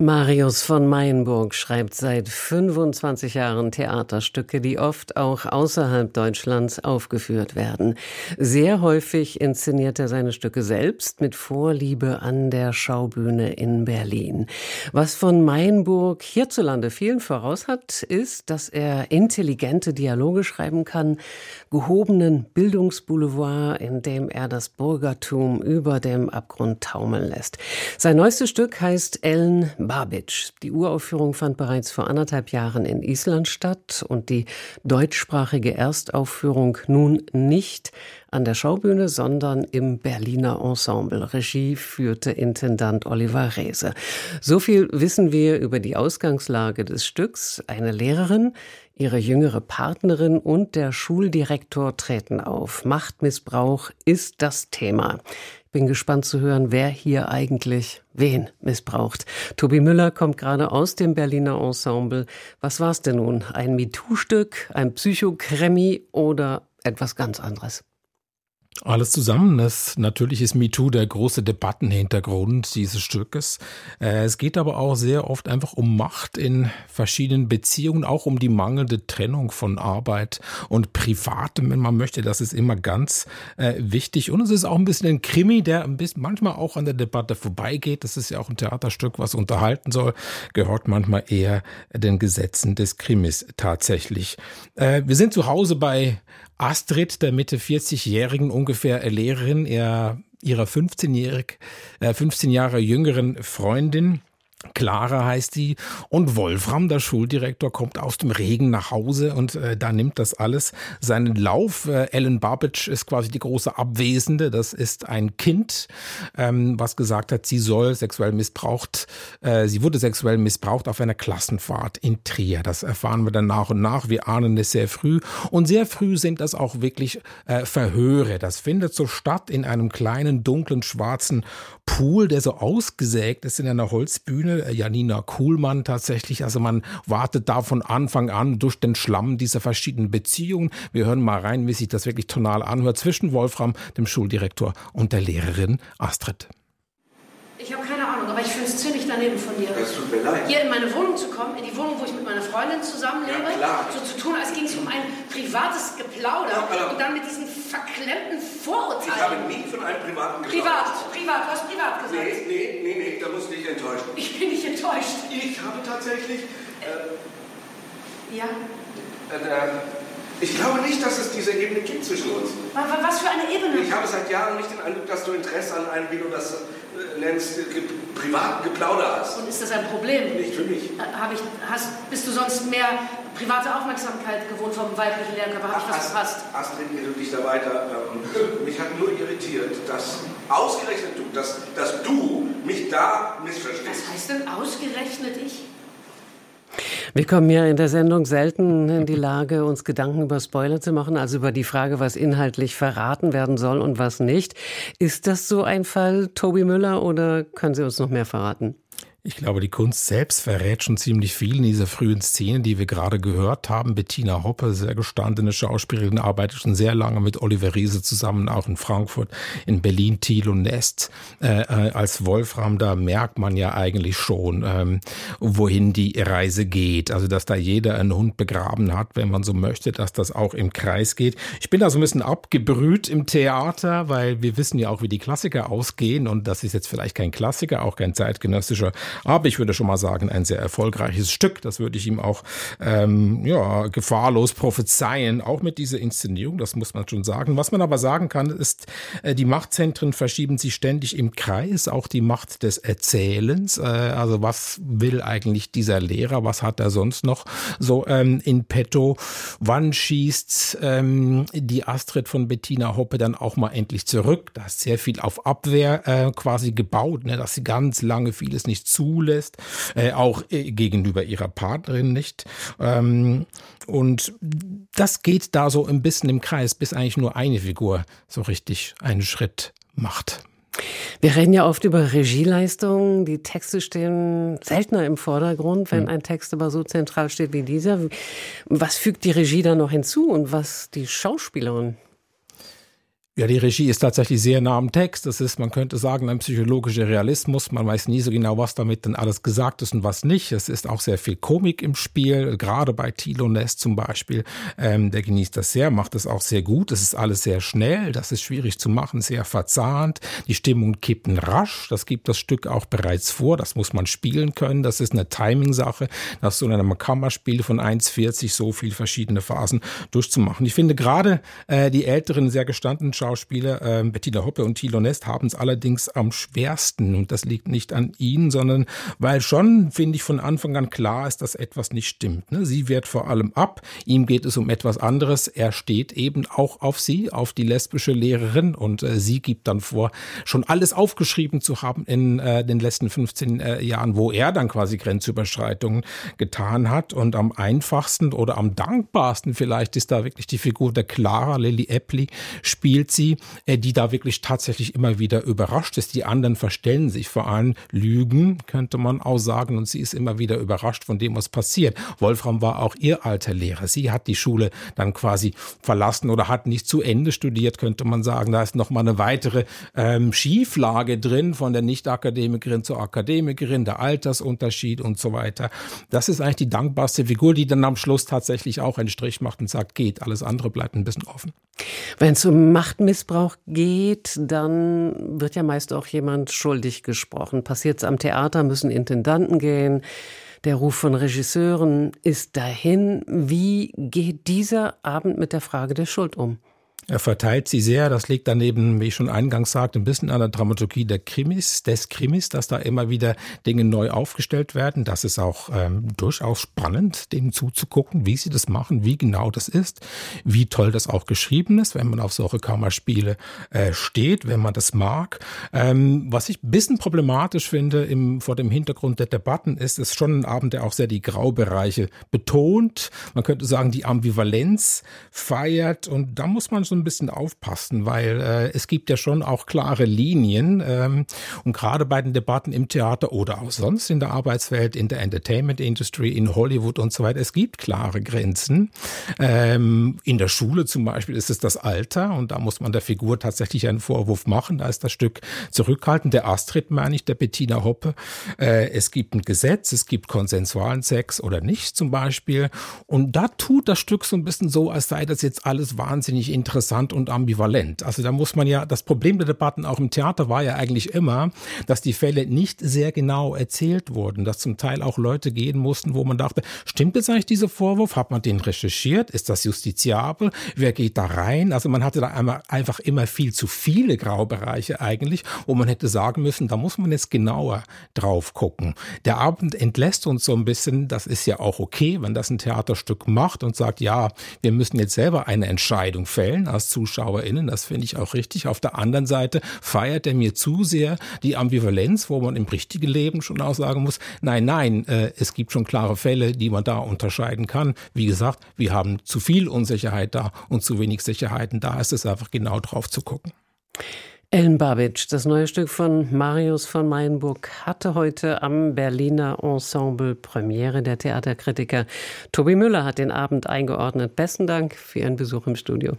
Marius von Mayenburg schreibt seit 25 Jahren Theaterstücke, die oft auch außerhalb Deutschlands aufgeführt werden. Sehr häufig inszeniert er seine Stücke selbst mit Vorliebe an der Schaubühne in Berlin. Was von Mayenburg hierzulande vielen voraus hat, ist, dass er intelligente Dialoge schreiben kann, gehobenen Bildungsboulevard, in dem er das Bürgertum über dem Abgrund taumeln lässt. Sein neuestes Stück heißt Ellen Babic. Die Uraufführung fand bereits vor anderthalb Jahren in Island statt und die deutschsprachige Erstaufführung nun nicht an der Schaubühne, sondern im Berliner Ensemble. Regie führte Intendant Oliver Reese. So viel wissen wir über die Ausgangslage des Stücks. Eine Lehrerin, ihre jüngere Partnerin und der Schuldirektor treten auf. Machtmissbrauch ist das Thema. Bin gespannt zu hören, wer hier eigentlich wen missbraucht. Tobi Müller kommt gerade aus dem Berliner Ensemble. Was war es denn nun? Ein MeToo-Stück, ein Psychokremi oder etwas ganz anderes? Alles zusammen. Das, natürlich ist MeToo der große Debattenhintergrund dieses Stückes. Äh, es geht aber auch sehr oft einfach um Macht in verschiedenen Beziehungen, auch um die mangelnde Trennung von Arbeit und Privatem, wenn man möchte. Das ist immer ganz äh, wichtig. Und es ist auch ein bisschen ein Krimi, der ein bisschen manchmal auch an der Debatte vorbeigeht. Das ist ja auch ein Theaterstück, was unterhalten soll, gehört manchmal eher den Gesetzen des Krimis tatsächlich. Äh, wir sind zu Hause bei Astrid, der Mitte 40-jährigen ungefähr Lehrerin, ihrer 15-jährig, äh, 15 Jahre jüngeren Freundin. Clara heißt die und Wolfram, der Schuldirektor, kommt aus dem Regen nach Hause und äh, da nimmt das alles seinen Lauf. Äh, Ellen Babic ist quasi die große Abwesende. Das ist ein Kind, ähm, was gesagt hat, sie soll sexuell missbraucht, äh, sie wurde sexuell missbraucht auf einer Klassenfahrt in Trier. Das erfahren wir dann nach und nach. Wir ahnen es sehr früh und sehr früh sind das auch wirklich äh, Verhöre. Das findet so statt in einem kleinen dunklen schwarzen Pool, der so ausgesägt ist in einer Holzbühne Bühne, äh, Janina Kuhlmann tatsächlich. Also man wartet da von Anfang an durch den Schlamm dieser verschiedenen Beziehungen. Wir hören mal rein, wie sich das wirklich tonal anhört zwischen Wolfram, dem Schuldirektor, und der Lehrerin Astrid. Ich habe keine Ahnung, aber ich finde es ziemlich daneben von dir. Das tut mir leid. Hier in meine Wohnung zu kommen, in die Wohnung, wo ich mit meiner Freundin zusammenlebe, ja, so zu tun, als ging es um ein privates Geplauder ja, und dann mit diesen verklemmten Vorurteilen. Ich habe nie von einem privaten Privat, privat, du hast privat gesagt. Nee, nee, nee, nee, da musst du dich enttäuschen. Ich bin nicht enttäuscht. Ich habe tatsächlich. Äh, ja? Äh, ich glaube nicht, dass es diese Ebene gibt zwischen uns. Was für eine Ebene? Ich habe seit Jahren nicht den Eindruck, dass du Interesse an einem, wie du das äh, nennst, ge privaten Geplauder hast. Und ist das ein Problem? Nicht für mich. Hab ich, hast, bist du sonst mehr private Aufmerksamkeit gewohnt vom weiblichen Lehrkörper? Habe ich was verpasst? Astrid, du dich da weiter. Ähm, mich hat nur irritiert, dass ausgerechnet du, dass, dass du mich da missverstehst. Was heißt denn ausgerechnet ich? Wir kommen ja in der Sendung selten in die Lage, uns Gedanken über Spoiler zu machen, also über die Frage, was inhaltlich verraten werden soll und was nicht. Ist das so ein Fall, Tobi Müller, oder können Sie uns noch mehr verraten? Ich glaube, die Kunst selbst verrät schon ziemlich viel in dieser frühen Szene, die wir gerade gehört haben. Bettina Hoppe, sehr gestandene Schauspielerin, arbeitet schon sehr lange mit Oliver Riese zusammen, auch in Frankfurt, in Berlin, Thiel und Nest. Äh, äh, als Wolfram, da merkt man ja eigentlich schon, ähm, wohin die Reise geht. Also, dass da jeder einen Hund begraben hat, wenn man so möchte, dass das auch im Kreis geht. Ich bin da so ein bisschen abgebrüht im Theater, weil wir wissen ja auch, wie die Klassiker ausgehen und das ist jetzt vielleicht kein Klassiker, auch kein zeitgenössischer aber ich würde schon mal sagen, ein sehr erfolgreiches Stück. Das würde ich ihm auch ähm, ja, gefahrlos prophezeien, auch mit dieser Inszenierung, das muss man schon sagen. Was man aber sagen kann, ist, äh, die Machtzentren verschieben sich ständig im Kreis, auch die Macht des Erzählens. Äh, also was will eigentlich dieser Lehrer, was hat er sonst noch so ähm, in petto? Wann schießt ähm, die Astrid von Bettina Hoppe dann auch mal endlich zurück? Da ist sehr viel auf Abwehr äh, quasi gebaut, ne, dass sie ganz lange vieles nicht zulässt, äh, auch äh, gegenüber ihrer Partnerin nicht. Ähm, und das geht da so ein bisschen im Kreis, bis eigentlich nur eine Figur so richtig einen Schritt macht. Wir reden ja oft über Regieleistungen. Die Texte stehen seltener im Vordergrund, wenn hm. ein Text aber so zentral steht wie dieser. Was fügt die Regie da noch hinzu und was die Schauspielerin? Ja, die Regie ist tatsächlich sehr nah am Text. Das ist, man könnte sagen, ein psychologischer Realismus. Man weiß nie so genau, was damit denn alles gesagt ist und was nicht. Es ist auch sehr viel Komik im Spiel, gerade bei Tilo Ness zum Beispiel. Ähm, der genießt das sehr, macht das auch sehr gut. Es ist alles sehr schnell, das ist schwierig zu machen, sehr verzahnt. Die Stimmung kippen rasch. Das gibt das Stück auch bereits vor. Das muss man spielen können. Das ist eine Timing-Sache, dass so in einem Kammerspiel von 1,40 so viel verschiedene Phasen durchzumachen. Ich finde gerade äh, die älteren, sehr gestandenen Schauspieler äh, Bettina Hoppe und Thilo Nest haben es allerdings am schwersten und das liegt nicht an ihnen, sondern weil schon, finde ich, von Anfang an klar ist, dass etwas nicht stimmt. Ne? Sie wehrt vor allem ab, ihm geht es um etwas anderes, er steht eben auch auf sie, auf die lesbische Lehrerin und äh, sie gibt dann vor, schon alles aufgeschrieben zu haben in äh, den letzten 15 äh, Jahren, wo er dann quasi Grenzüberschreitungen getan hat und am einfachsten oder am dankbarsten vielleicht ist da wirklich die Figur der Clara Lily Epley spielt sie, äh, die da wirklich tatsächlich immer wieder überrascht ist. Die anderen verstellen sich vor allem Lügen, könnte man auch sagen, und sie ist immer wieder überrascht von dem, was passiert. Wolfram war auch ihr alter Lehrer. Sie hat die Schule dann quasi verlassen oder hat nicht zu Ende studiert, könnte man sagen. Da ist noch mal eine weitere ähm, Schieflage drin von der Nicht-Akademikerin zur Akademikerin, der Altersunterschied und so weiter. Das ist eigentlich die dankbarste Figur, die dann am Schluss tatsächlich auch einen Strich macht und sagt, geht. Alles andere bleibt ein bisschen offen. Wenn es um Machtmissbrauch geht, dann wird ja meist auch jemand schuldig gesprochen. Passiert es am Theater, müssen Intendanten gehen. Der Ruf von Regisseuren ist dahin. Wie geht dieser Abend mit der Frage der Schuld um? Er verteilt sie sehr. Das liegt daneben, wie ich schon eingangs sagte, ein bisschen an der Dramaturgie der Krimis, des Krimis, dass da immer wieder Dinge neu aufgestellt werden. Das ist auch ähm, durchaus spannend, denen zuzugucken, wie sie das machen, wie genau das ist, wie toll das auch geschrieben ist, wenn man auf solche Kammerspiele äh, steht, wenn man das mag. Ähm, was ich ein bisschen problematisch finde im, vor dem Hintergrund der Debatten ist, ist schon ein Abend, der auch sehr die Graubereiche betont. Man könnte sagen, die Ambivalenz feiert und da muss man so ein bisschen aufpassen, weil äh, es gibt ja schon auch klare Linien ähm, und gerade bei den Debatten im Theater oder auch sonst in der Arbeitswelt, in der Entertainment Industry, in Hollywood und so weiter, es gibt klare Grenzen. Ähm, in der Schule zum Beispiel ist es das Alter und da muss man der Figur tatsächlich einen Vorwurf machen. Da ist das Stück zurückhaltend. Der Astrid meine ich, der Bettina Hoppe. Äh, es gibt ein Gesetz, es gibt konsensualen Sex oder nicht zum Beispiel und da tut das Stück so ein bisschen so, als sei das jetzt alles wahnsinnig interessant interessant und ambivalent. Also da muss man ja, das Problem der Debatten auch im Theater war ja eigentlich immer, dass die Fälle nicht sehr genau erzählt wurden, dass zum Teil auch Leute gehen mussten, wo man dachte, stimmt jetzt eigentlich dieser Vorwurf? Hat man den recherchiert? Ist das justiziabel? Wer geht da rein? Also man hatte da einfach immer viel zu viele Graubereiche eigentlich, wo man hätte sagen müssen, da muss man jetzt genauer drauf gucken. Der Abend entlässt uns so ein bisschen, das ist ja auch okay, wenn das ein Theaterstück macht und sagt, ja, wir müssen jetzt selber eine Entscheidung fällen als ZuschauerInnen. Das finde ich auch richtig. Auf der anderen Seite feiert er mir zu sehr die Ambivalenz, wo man im richtigen Leben schon auch sagen muss, nein, nein, äh, es gibt schon klare Fälle, die man da unterscheiden kann. Wie gesagt, wir haben zu viel Unsicherheit da und zu wenig Sicherheiten. Da ist es einfach genau drauf zu gucken. Ellen Babic, das neue Stück von Marius von Mayenburg, hatte heute am Berliner Ensemble Premiere. Der Theaterkritiker Tobi Müller hat den Abend eingeordnet. Besten Dank für Ihren Besuch im Studio.